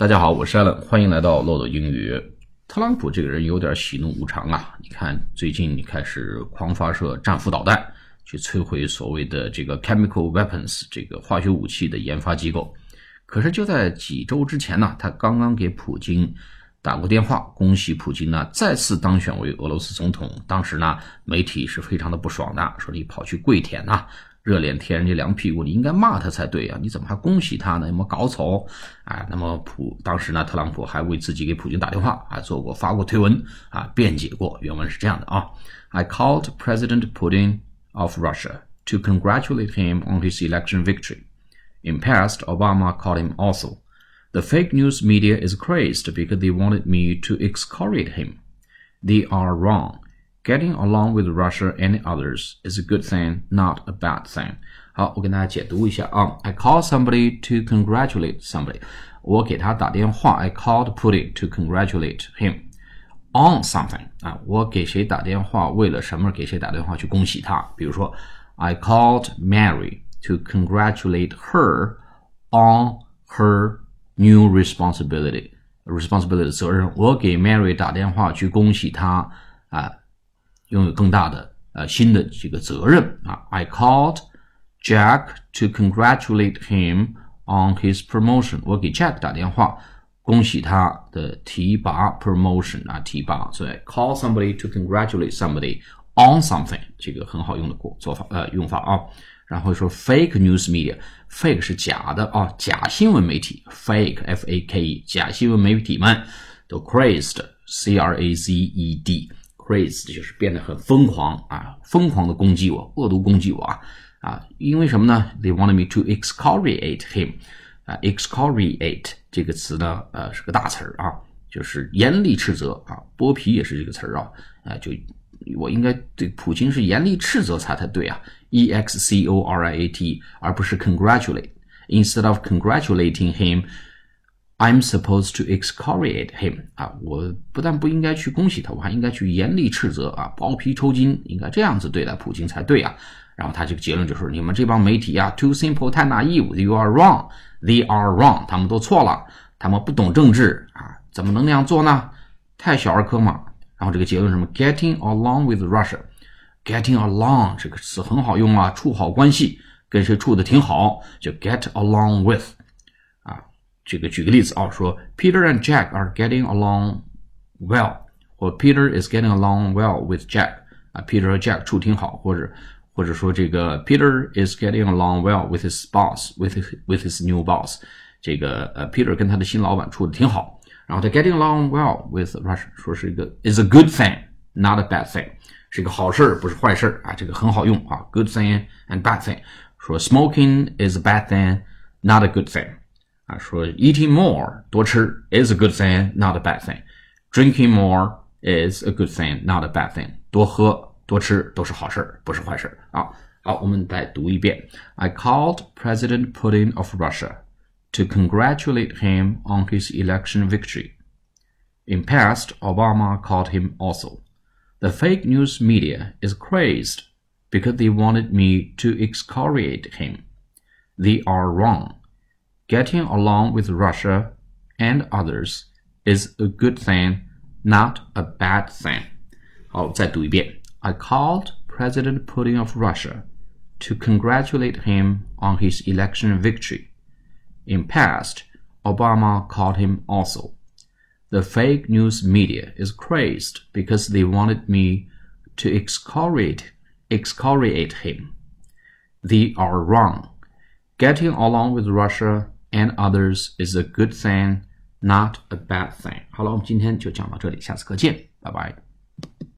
大家好，我是 Allen，欢迎来到漏斗英语。特朗普这个人有点喜怒无常啊！你看，最近你开始狂发射战斧导弹，去摧毁所谓的这个 chemical weapons 这个化学武器的研发机构。可是就在几周之前呢，他刚刚给普京打过电话，恭喜普京呢再次当选为俄罗斯总统。当时呢，媒体是非常的不爽的，说你跑去跪舔呐。热脸贴人家凉屁股，你应该骂他才对呀！你怎么还恭喜他呢？有没有搞错？啊，那么普当时呢，特朗普还为自己给普京打电话，还做过发过推文啊，辩解过。原文是这样的啊：I called President Putin of Russia to congratulate him on his election victory. In past, Obama called him also. The fake news media is crazed because they wanted me to excoriate him. They are wrong. Getting along with Russia and others is a good thing, not a bad thing. 好，我跟大家解读一下啊。I call somebody to congratulate somebody. 我给他打电话。I called Putin to congratulate him on something. 啊，我给谁打电话？为了什么给谁打电话去恭喜他？比如说，I called Mary to congratulate her on her new responsibility. Responsibility 责任。我给 Mary 打电话去恭喜她啊。拥有更大的呃新的这个责任啊。I called Jack to congratulate him on his promotion。我给 Jack 打电话，恭喜他的提拔 promotion 啊提拔。所以 call somebody to congratulate somebody on something 这个很好用的过做法呃用法啊。然后说 fake news media，fake 是假的啊，假新闻媒体 fake f a k e 假新闻媒体们都 crazed c r a z e d，crazed 就是变得很疯狂啊，疯狂的攻击我，恶毒攻击我啊啊！因为什么呢？They wanted me to excoriate him 啊，excoriate 这个词呢，呃，是个大词儿啊，就是严厉斥责啊，剥皮也是这个词儿啊，啊，就我应该对普京是严厉斥责才才对啊，e x c o r i a t，而不是 congratulate。Instead of congratulating him。I'm supposed to excoriate him 啊，我不但不应该去恭喜他，我还应该去严厉斥责啊，剥皮抽筋，应该这样子对待普京才对啊。然后他这个结论就是：你们这帮媒体啊，too simple，太 naive，you are wrong，they are wrong，他们都错了，他们不懂政治啊，怎么能那样做呢？太小儿科嘛。然后这个结论什么？Getting along with Russia，getting along 这个词很好用啊，处好关系，跟谁处的挺好，就 get along with。这个举个例子啊，说 Peter and Jack are getting along well，或 Peter is getting along well with Jack 啊，Peter 和 Jack 处挺好，或者或者说这个 Peter is getting along well with his boss，with with his new boss，这个呃 Peter 跟他的新老板处的挺好， 然后他 getting along well with Russia，说是一个 is a good thing，not a bad thing，是一个好事儿，不是坏事儿啊，这个很好用啊，good thing and bad thing，说 smoking is a bad thing，not a good thing。啊，说 eating more 多吃 is a good thing, not a bad thing. Drinking more is a good thing, not a bad thing. 多喝多吃都是好事儿，不是坏事儿啊。好，我们再读一遍。I called President Putin of Russia to congratulate him on his election victory. In past, Obama called him also. The fake news media is crazed because they wanted me to excoriate him. They are wrong getting along with Russia and others is a good thing, not a bad thing. 好，再读一遍. I called President Putin of Russia to congratulate him on his election victory. In past, Obama called him also. The fake news media is crazed because they wanted me to excoriate, excoriate him. They are wrong. Getting along with Russia and others is a good thing, not a bad thing。好了，我们今天就讲到这里，下次课见，拜拜。